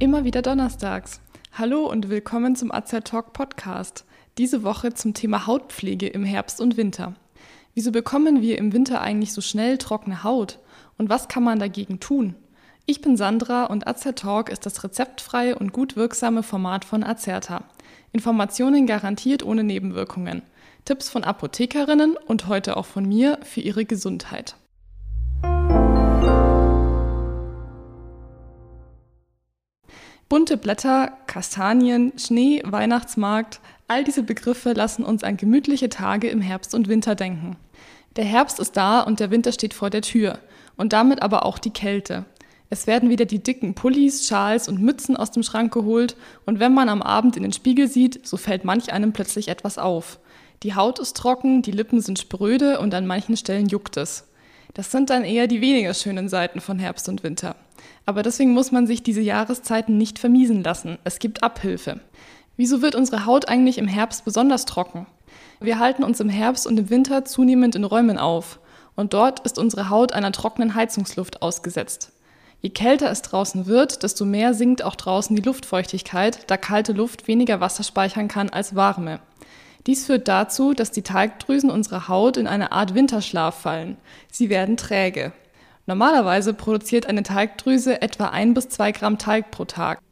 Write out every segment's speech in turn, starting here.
Immer wieder donnerstags. Hallo und willkommen zum AZ Talk Podcast. Diese Woche zum Thema Hautpflege im Herbst und Winter. Wieso bekommen wir im Winter eigentlich so schnell trockene Haut? Und was kann man dagegen tun? Ich bin Sandra und AZ Talk ist das rezeptfreie und gut wirksame Format von Azerta. Informationen garantiert ohne Nebenwirkungen. Tipps von Apothekerinnen und heute auch von mir für ihre Gesundheit. Bunte Blätter, Kastanien, Schnee, Weihnachtsmarkt, all diese Begriffe lassen uns an gemütliche Tage im Herbst und Winter denken. Der Herbst ist da und der Winter steht vor der Tür und damit aber auch die Kälte. Es werden wieder die dicken Pullis, Schals und Mützen aus dem Schrank geholt und wenn man am Abend in den Spiegel sieht, so fällt manch einem plötzlich etwas auf. Die Haut ist trocken, die Lippen sind spröde und an manchen Stellen juckt es. Das sind dann eher die weniger schönen Seiten von Herbst und Winter. Aber deswegen muss man sich diese Jahreszeiten nicht vermiesen lassen. Es gibt Abhilfe. Wieso wird unsere Haut eigentlich im Herbst besonders trocken? Wir halten uns im Herbst und im Winter zunehmend in Räumen auf. Und dort ist unsere Haut einer trockenen Heizungsluft ausgesetzt. Je kälter es draußen wird, desto mehr sinkt auch draußen die Luftfeuchtigkeit, da kalte Luft weniger Wasser speichern kann als warme. Dies führt dazu, dass die Talgdrüsen unserer Haut in eine Art Winterschlaf fallen. Sie werden träge. Normalerweise produziert eine Talgdrüse etwa ein bis zwei Gramm Talg pro Tag.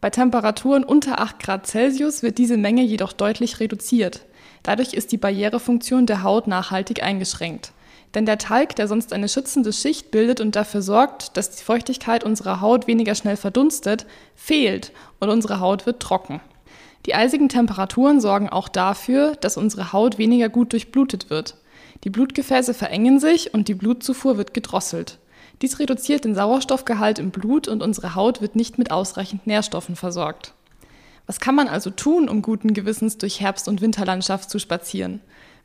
Bei Temperaturen unter 8 Grad Celsius wird diese Menge jedoch deutlich reduziert. Dadurch ist die Barrierefunktion der Haut nachhaltig eingeschränkt. Denn der Talg, der sonst eine schützende Schicht bildet und dafür sorgt, dass die Feuchtigkeit unserer Haut weniger schnell verdunstet, fehlt und unsere Haut wird trocken. Die eisigen Temperaturen sorgen auch dafür, dass unsere Haut weniger gut durchblutet wird. Die Blutgefäße verengen sich und die Blutzufuhr wird gedrosselt. Dies reduziert den Sauerstoffgehalt im Blut und unsere Haut wird nicht mit ausreichend Nährstoffen versorgt. Was kann man also tun, um guten Gewissens durch Herbst- und Winterlandschaft zu spazieren?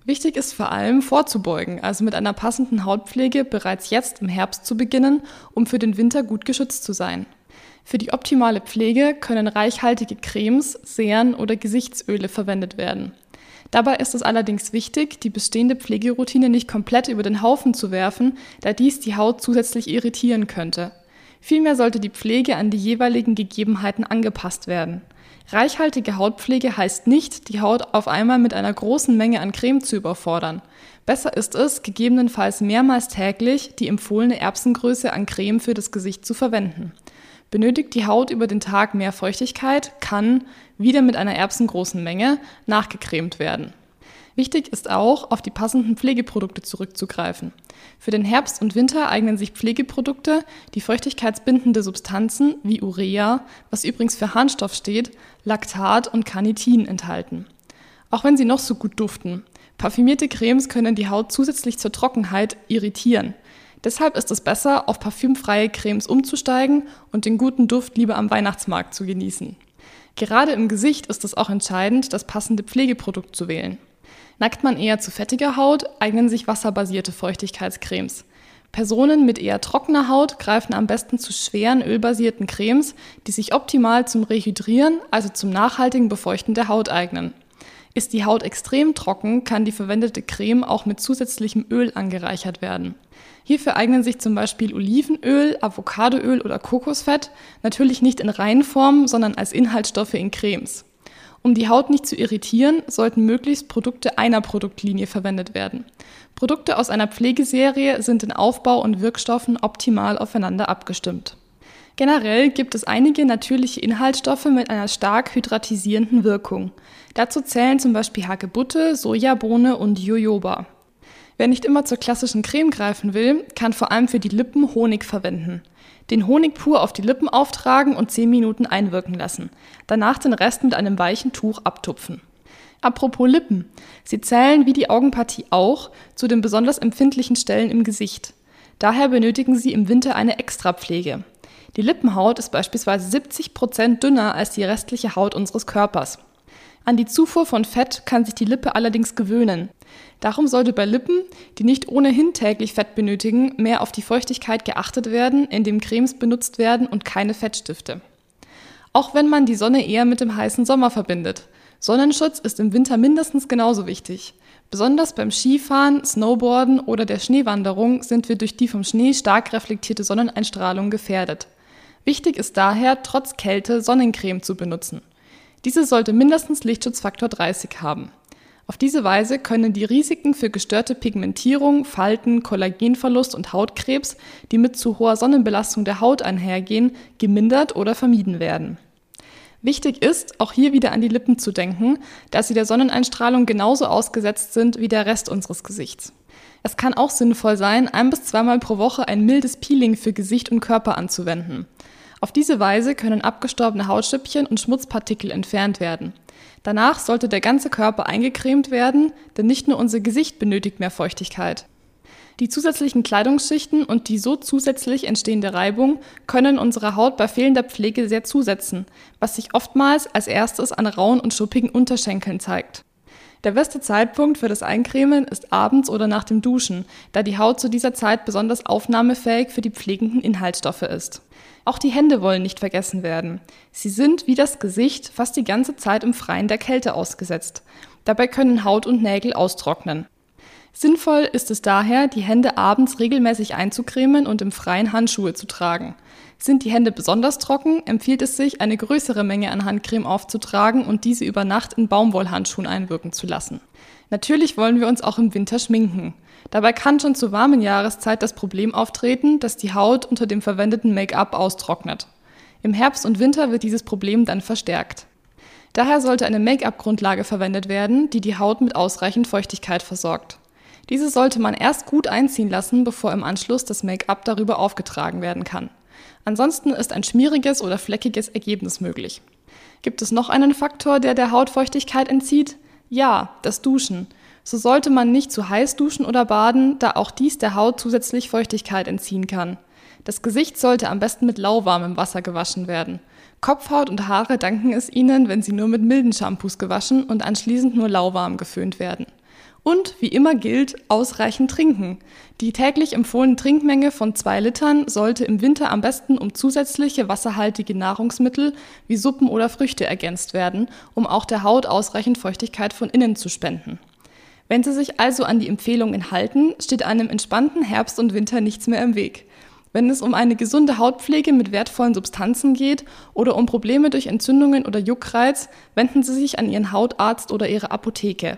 Wichtig ist vor allem vorzubeugen, also mit einer passenden Hautpflege bereits jetzt im Herbst zu beginnen, um für den Winter gut geschützt zu sein. Für die optimale Pflege können reichhaltige Cremes, Seren oder Gesichtsöle verwendet werden. Dabei ist es allerdings wichtig, die bestehende Pflegeroutine nicht komplett über den Haufen zu werfen, da dies die Haut zusätzlich irritieren könnte. Vielmehr sollte die Pflege an die jeweiligen Gegebenheiten angepasst werden. Reichhaltige Hautpflege heißt nicht, die Haut auf einmal mit einer großen Menge an Creme zu überfordern. Besser ist es, gegebenenfalls mehrmals täglich die empfohlene Erbsengröße an Creme für das Gesicht zu verwenden. Benötigt die Haut über den Tag mehr Feuchtigkeit, kann, wieder mit einer erbsengroßen Menge, nachgecremt werden. Wichtig ist auch, auf die passenden Pflegeprodukte zurückzugreifen. Für den Herbst und Winter eignen sich Pflegeprodukte, die feuchtigkeitsbindende Substanzen wie Urea, was übrigens für Harnstoff steht, Laktat und Carnitin enthalten. Auch wenn sie noch so gut duften. Parfümierte Cremes können die Haut zusätzlich zur Trockenheit irritieren. Deshalb ist es besser, auf parfümfreie Cremes umzusteigen und den guten Duft lieber am Weihnachtsmarkt zu genießen. Gerade im Gesicht ist es auch entscheidend, das passende Pflegeprodukt zu wählen. Neigt man eher zu fettiger Haut, eignen sich wasserbasierte Feuchtigkeitscremes. Personen mit eher trockener Haut greifen am besten zu schweren ölbasierten Cremes, die sich optimal zum Rehydrieren, also zum nachhaltigen Befeuchten der Haut eignen. Ist die Haut extrem trocken, kann die verwendete Creme auch mit zusätzlichem Öl angereichert werden. Hierfür eignen sich zum Beispiel Olivenöl, Avocadoöl oder Kokosfett, natürlich nicht in Reinform, sondern als Inhaltsstoffe in Cremes. Um die Haut nicht zu irritieren, sollten möglichst Produkte einer Produktlinie verwendet werden. Produkte aus einer Pflegeserie sind in Aufbau und Wirkstoffen optimal aufeinander abgestimmt. Generell gibt es einige natürliche Inhaltsstoffe mit einer stark hydratisierenden Wirkung. Dazu zählen zum Beispiel Hagebutte, Sojabohne und Jojoba. Wer nicht immer zur klassischen Creme greifen will, kann vor allem für die Lippen Honig verwenden. Den Honig pur auf die Lippen auftragen und 10 Minuten einwirken lassen. Danach den Rest mit einem weichen Tuch abtupfen. Apropos Lippen. Sie zählen wie die Augenpartie auch zu den besonders empfindlichen Stellen im Gesicht. Daher benötigen sie im Winter eine Extrapflege. Die Lippenhaut ist beispielsweise 70 Prozent dünner als die restliche Haut unseres Körpers. An die Zufuhr von Fett kann sich die Lippe allerdings gewöhnen. Darum sollte bei Lippen, die nicht ohnehin täglich Fett benötigen, mehr auf die Feuchtigkeit geachtet werden, indem Cremes benutzt werden und keine Fettstifte. Auch wenn man die Sonne eher mit dem heißen Sommer verbindet. Sonnenschutz ist im Winter mindestens genauso wichtig. Besonders beim Skifahren, Snowboarden oder der Schneewanderung sind wir durch die vom Schnee stark reflektierte Sonneneinstrahlung gefährdet. Wichtig ist daher, trotz Kälte Sonnencreme zu benutzen. Diese sollte mindestens Lichtschutzfaktor 30 haben. Auf diese Weise können die Risiken für gestörte Pigmentierung, Falten, Kollagenverlust und Hautkrebs, die mit zu hoher Sonnenbelastung der Haut einhergehen, gemindert oder vermieden werden. Wichtig ist, auch hier wieder an die Lippen zu denken, da sie der Sonneneinstrahlung genauso ausgesetzt sind wie der Rest unseres Gesichts. Es kann auch sinnvoll sein, ein bis zweimal pro Woche ein mildes Peeling für Gesicht und Körper anzuwenden. Auf diese Weise können abgestorbene Hautstückchen und Schmutzpartikel entfernt werden. Danach sollte der ganze Körper eingecremt werden, denn nicht nur unser Gesicht benötigt mehr Feuchtigkeit. Die zusätzlichen Kleidungsschichten und die so zusätzlich entstehende Reibung können unserer Haut bei fehlender Pflege sehr zusetzen, was sich oftmals als erstes an rauen und schuppigen Unterschenkeln zeigt. Der beste Zeitpunkt für das Eincremen ist abends oder nach dem Duschen, da die Haut zu dieser Zeit besonders aufnahmefähig für die pflegenden Inhaltsstoffe ist. Auch die Hände wollen nicht vergessen werden. Sie sind, wie das Gesicht, fast die ganze Zeit im Freien der Kälte ausgesetzt. Dabei können Haut und Nägel austrocknen. Sinnvoll ist es daher, die Hände abends regelmäßig einzucremen und im Freien Handschuhe zu tragen. Sind die Hände besonders trocken, empfiehlt es sich, eine größere Menge an Handcreme aufzutragen und diese über Nacht in Baumwollhandschuhen einwirken zu lassen. Natürlich wollen wir uns auch im Winter schminken. Dabei kann schon zur warmen Jahreszeit das Problem auftreten, dass die Haut unter dem verwendeten Make-up austrocknet. Im Herbst und Winter wird dieses Problem dann verstärkt. Daher sollte eine Make-up-Grundlage verwendet werden, die die Haut mit ausreichend Feuchtigkeit versorgt. Diese sollte man erst gut einziehen lassen, bevor im Anschluss das Make-up darüber aufgetragen werden kann. Ansonsten ist ein schmieriges oder fleckiges Ergebnis möglich. Gibt es noch einen Faktor, der der Haut Feuchtigkeit entzieht? Ja, das Duschen. So sollte man nicht zu heiß duschen oder baden, da auch dies der Haut zusätzlich Feuchtigkeit entziehen kann. Das Gesicht sollte am besten mit lauwarmem Wasser gewaschen werden. Kopfhaut und Haare danken es ihnen, wenn sie nur mit milden Shampoos gewaschen und anschließend nur lauwarm geföhnt werden. Und wie immer gilt, ausreichend trinken. Die täglich empfohlene Trinkmenge von zwei Litern sollte im Winter am besten um zusätzliche wasserhaltige Nahrungsmittel wie Suppen oder Früchte ergänzt werden, um auch der Haut ausreichend Feuchtigkeit von innen zu spenden. Wenn Sie sich also an die Empfehlungen halten, steht einem entspannten Herbst und Winter nichts mehr im Weg. Wenn es um eine gesunde Hautpflege mit wertvollen Substanzen geht oder um Probleme durch Entzündungen oder Juckreiz, wenden Sie sich an Ihren Hautarzt oder Ihre Apotheke.